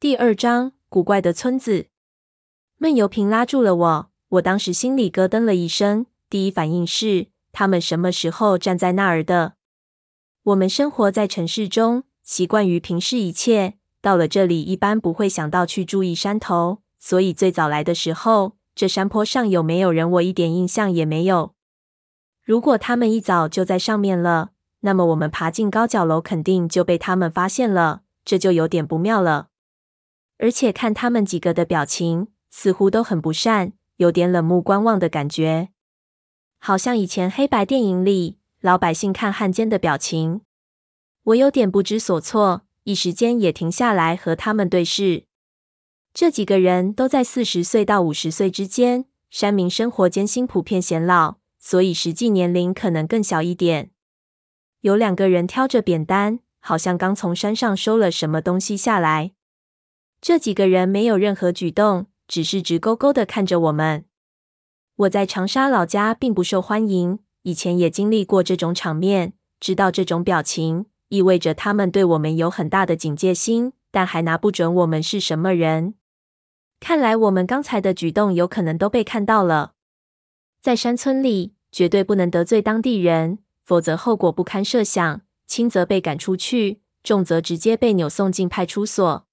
第二章，古怪的村子。闷油瓶拉住了我，我当时心里咯噔了一声，第一反应是他们什么时候站在那儿的？我们生活在城市中，习惯于平视一切，到了这里一般不会想到去注意山头，所以最早来的时候，这山坡上有没有人，我一点印象也没有。如果他们一早就在上面了，那么我们爬进高脚楼肯定就被他们发现了，这就有点不妙了。而且看他们几个的表情，似乎都很不善，有点冷目观望的感觉，好像以前黑白电影里老百姓看汉奸的表情。我有点不知所措，一时间也停下来和他们对视。这几个人都在四十岁到五十岁之间，山民生活艰辛，普遍显老，所以实际年龄可能更小一点。有两个人挑着扁担，好像刚从山上收了什么东西下来。这几个人没有任何举动，只是直勾勾的看着我们。我在长沙老家并不受欢迎，以前也经历过这种场面，知道这种表情意味着他们对我们有很大的警戒心，但还拿不准我们是什么人。看来我们刚才的举动有可能都被看到了。在山村里，绝对不能得罪当地人，否则后果不堪设想，轻则被赶出去，重则直接被扭送进派出所。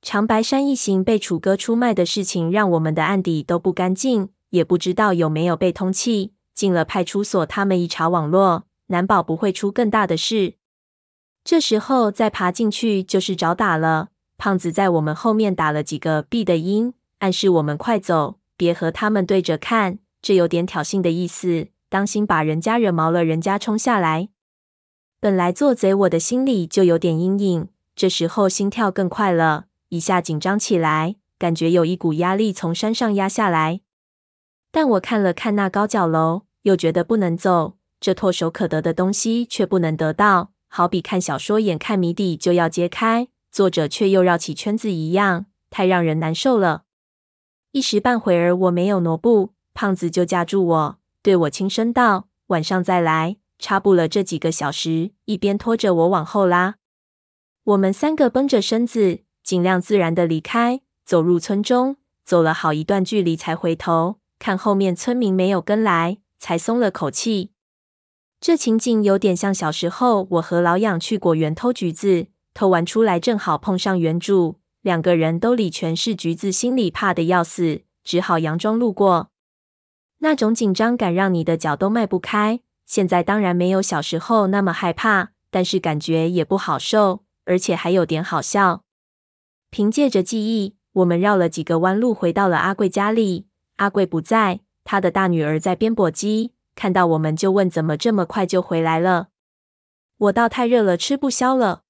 长白山一行被楚哥出卖的事情，让我们的案底都不干净，也不知道有没有被通气。进了派出所，他们一查网络，难保不会出更大的事。这时候再爬进去就是找打了。胖子在我们后面打了几个 B 的音，暗示我们快走，别和他们对着看，这有点挑衅的意思，当心把人家惹毛了，人家冲下来。本来做贼，我的心里就有点阴影，这时候心跳更快了。一下紧张起来，感觉有一股压力从山上压下来。但我看了看那高脚楼，又觉得不能走。这唾手可得的东西却不能得到，好比看小说，眼看谜底就要揭开，作者却又绕起圈子一样，太让人难受了。一时半会儿我没有挪步，胖子就架住我，对我轻声道：“晚上再来。”差不了这几个小时，一边拖着我往后拉。我们三个绷着身子。尽量自然的离开，走入村中，走了好一段距离才回头看后面村民没有跟来，才松了口气。这情景有点像小时候我和老痒去果园偷橘子，偷完出来正好碰上园主，两个人兜里全是橘子，心里怕的要死，只好佯装路过。那种紧张感让你的脚都迈不开。现在当然没有小时候那么害怕，但是感觉也不好受，而且还有点好笑。凭借着记忆，我们绕了几个弯路，回到了阿贵家里。阿贵不在，他的大女儿在编簸箕，看到我们就问：“怎么这么快就回来了？”我倒：“太热了，吃不消了。”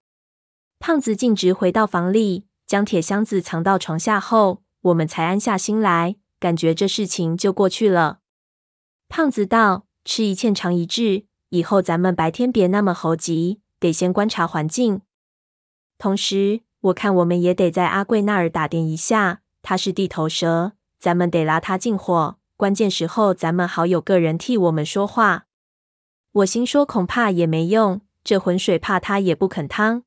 胖子径直回到房里，将铁箱子藏到床下后，我们才安下心来，感觉这事情就过去了。胖子道：“吃一堑长一智，以后咱们白天别那么猴急，得先观察环境，同时。”我看我们也得在阿贵那儿打点一下，他是地头蛇，咱们得拉他进伙。关键时候，咱们好有个人替我们说话。我心说恐怕也没用，这浑水怕他也不肯趟。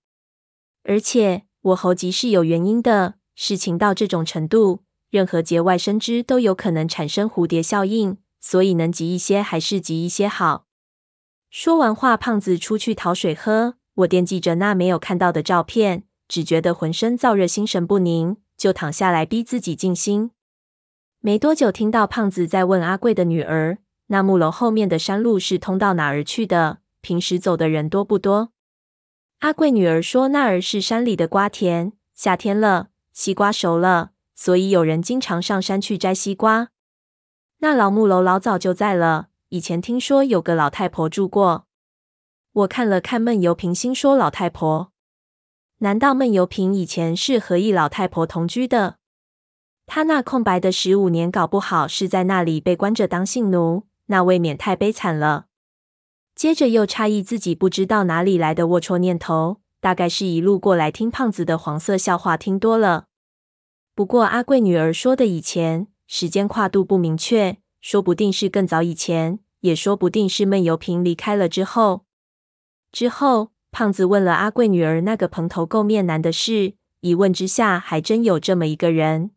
而且我猴急是有原因的，事情到这种程度，任何节外生枝都有可能产生蝴蝶效应，所以能急一些还是急一些好。说完话，胖子出去讨水喝，我惦记着那没有看到的照片。只觉得浑身燥热，心神不宁，就躺下来逼自己静心。没多久，听到胖子在问阿贵的女儿：“那木楼后面的山路是通到哪儿去的？平时走的人多不多？”阿贵女儿说：“那儿是山里的瓜田，夏天了，西瓜熟了，所以有人经常上山去摘西瓜。那老木楼老早就在了，以前听说有个老太婆住过。”我看了看闷油瓶，心说：“老太婆。”难道闷油瓶以前是和一老太婆同居的？他那空白的十五年，搞不好是在那里被关着当性奴，那未免太悲惨了。接着又诧异自己不知道哪里来的龌龊念头，大概是一路过来听胖子的黄色笑话听多了。不过阿贵女儿说的以前时间跨度不明确，说不定是更早以前，也说不定是闷油瓶离开了之后。之后。胖子问了阿贵女儿那个蓬头垢面男的事，一问之下，还真有这么一个人。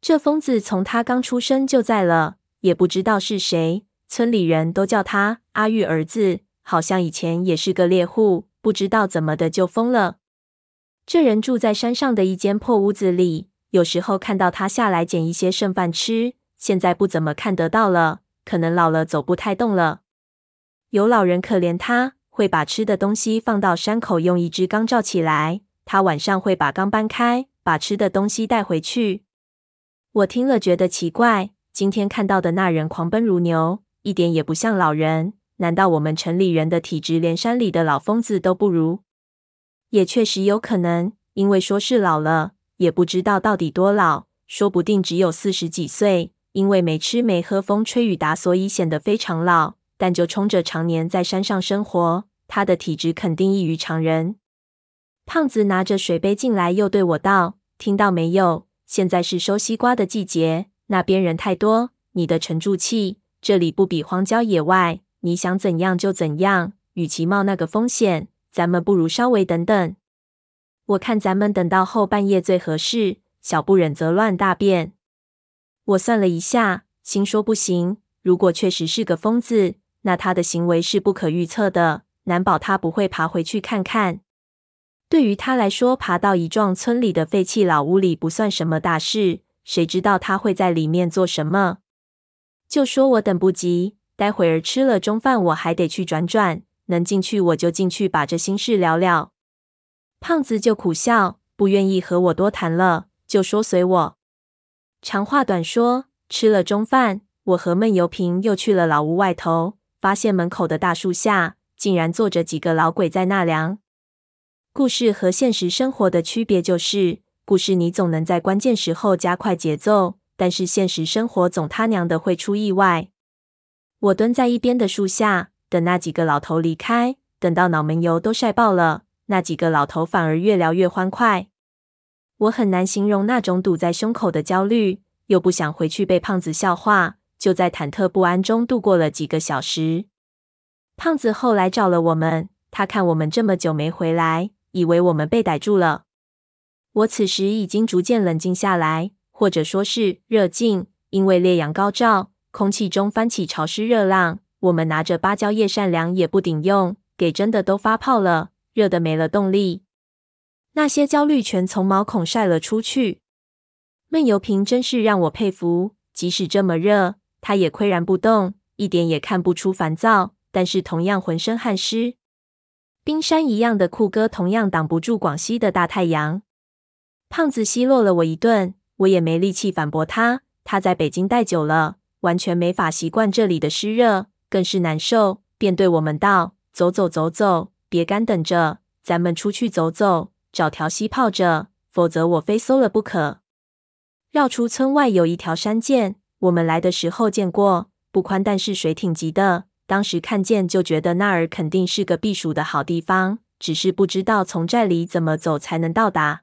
这疯子从他刚出生就在了，也不知道是谁。村里人都叫他阿玉儿子，好像以前也是个猎户，不知道怎么的就疯了。这人住在山上的一间破屋子里，有时候看到他下来捡一些剩饭吃，现在不怎么看得到了，可能老了走不太动了。有老人可怜他，会把吃的东西放到山口，用一只缸罩起来。他晚上会把缸搬开，把吃的东西带回去。我听了觉得奇怪，今天看到的那人狂奔如牛。一点也不像老人，难道我们城里人的体质连山里的老疯子都不如？也确实有可能，因为说是老了，也不知道到底多老，说不定只有四十几岁。因为没吃没喝，风吹雨打，所以显得非常老。但就冲着常年在山上生活，他的体质肯定异于常人。胖子拿着水杯进来，又对我道：“听到没有？现在是收西瓜的季节，那边人太多，你得沉住气。”这里不比荒郊野外，你想怎样就怎样。与其冒那个风险，咱们不如稍微等等。我看咱们等到后半夜最合适，小不忍则乱大便。我算了一下，心说不行。如果确实是个疯子，那他的行为是不可预测的，难保他不会爬回去看看。对于他来说，爬到一幢村里的废弃老屋里不算什么大事，谁知道他会在里面做什么？就说我等不及，待会儿吃了中饭，我还得去转转，能进去我就进去，把这心事聊聊。胖子就苦笑，不愿意和我多谈了，就说随我。长话短说，吃了中饭，我和闷油瓶又去了老屋外头，发现门口的大树下竟然坐着几个老鬼在纳凉。故事和现实生活的区别就是，故事你总能在关键时候加快节奏。但是现实生活总他娘的会出意外。我蹲在一边的树下，等那几个老头离开。等到脑门油都晒爆了，那几个老头反而越聊越欢快。我很难形容那种堵在胸口的焦虑，又不想回去被胖子笑话，就在忐忑不安中度过了几个小时。胖子后来找了我们，他看我们这么久没回来，以为我们被逮住了。我此时已经逐渐冷静下来。或者说是热静，因为烈阳高照，空气中翻起潮湿热浪。我们拿着芭蕉叶扇凉也不顶用，给真的都发泡了，热得没了动力。那些焦虑全从毛孔晒了出去。闷油瓶真是让我佩服，即使这么热，他也岿然不动，一点也看不出烦躁。但是同样浑身汗湿，冰山一样的酷哥同样挡不住广西的大太阳。胖子奚落了我一顿。我也没力气反驳他。他在北京待久了，完全没法习惯这里的湿热，更是难受，便对我们道：“走走走走，别干等着，咱们出去走走，找条溪泡着，否则我非搜了不可。”绕出村外有一条山涧，我们来的时候见过，不宽，但是水挺急的。当时看见就觉得那儿肯定是个避暑的好地方，只是不知道从这里怎么走才能到达。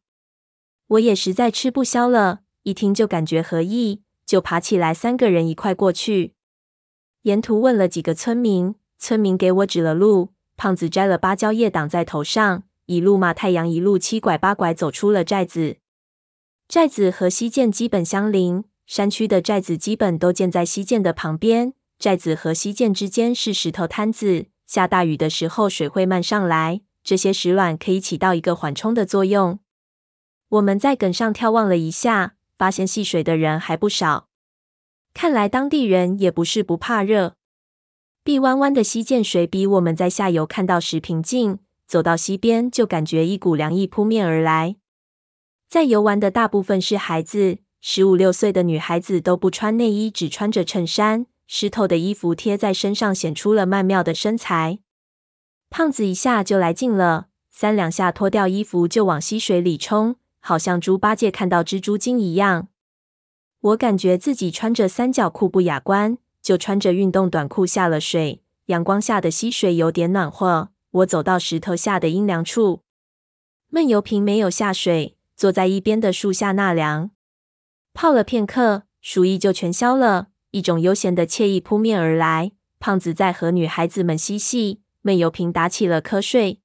我也实在吃不消了。一听就感觉合意，就爬起来，三个人一块过去。沿途问了几个村民，村民给我指了路。胖子摘了芭蕉叶挡在头上，一路骂太阳，一路七拐八拐走出了寨子。寨子和溪涧基本相邻，山区的寨子基本都建在溪涧的旁边。寨子和溪涧之间是石头滩子，下大雨的时候水会漫上来，这些石卵可以起到一个缓冲的作用。我们在埂上眺望了一下。发现戏水的人还不少，看来当地人也不是不怕热。碧弯弯的溪涧水比我们在下游看到时平静，走到溪边就感觉一股凉意扑面而来。在游玩的大部分是孩子，十五六岁的女孩子都不穿内衣，只穿着衬衫，湿透的衣服贴在身上，显出了曼妙的身材。胖子一下就来劲了，三两下脱掉衣服就往溪水里冲。好像猪八戒看到蜘蛛精一样，我感觉自己穿着三角裤不雅观，就穿着运动短裤下了水。阳光下的溪水有点暖和，我走到石头下的阴凉处。闷油瓶没有下水，坐在一边的树下纳凉，泡了片刻，暑意就全消了，一种悠闲的惬意扑面而来。胖子在和女孩子们嬉戏，闷油瓶打起了瞌睡。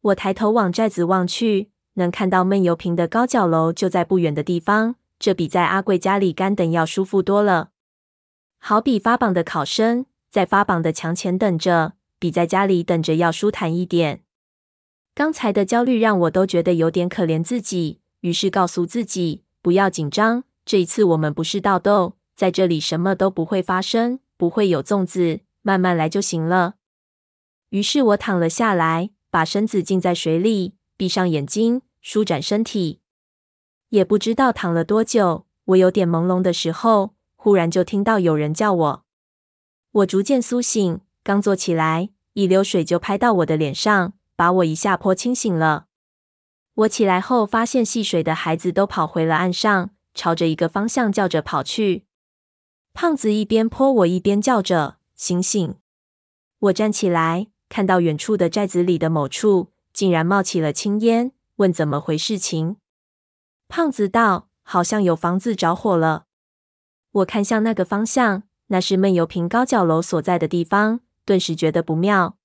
我抬头往寨子望去。能看到闷油瓶的高脚楼就在不远的地方，这比在阿贵家里干等要舒服多了。好比发榜的考生在发榜的墙前等着，比在家里等着要舒坦一点。刚才的焦虑让我都觉得有点可怜自己，于是告诉自己不要紧张，这一次我们不是盗豆，在这里什么都不会发生，不会有粽子，慢慢来就行了。于是我躺了下来，把身子浸在水里，闭上眼睛，舒展身体。也不知道躺了多久，我有点朦胧的时候，忽然就听到有人叫我。我逐渐苏醒，刚坐起来，一溜水就拍到我的脸上，把我一下泼清醒了。我起来后，发现戏水的孩子都跑回了岸上，朝着一个方向叫着跑去。胖子一边泼我，一边叫着：“醒醒！”我站起来。看到远处的寨子里的某处竟然冒起了青烟，问怎么回事情。胖子道：“好像有房子着火了。”我看向那个方向，那是闷油瓶高脚楼所在的地方，顿时觉得不妙。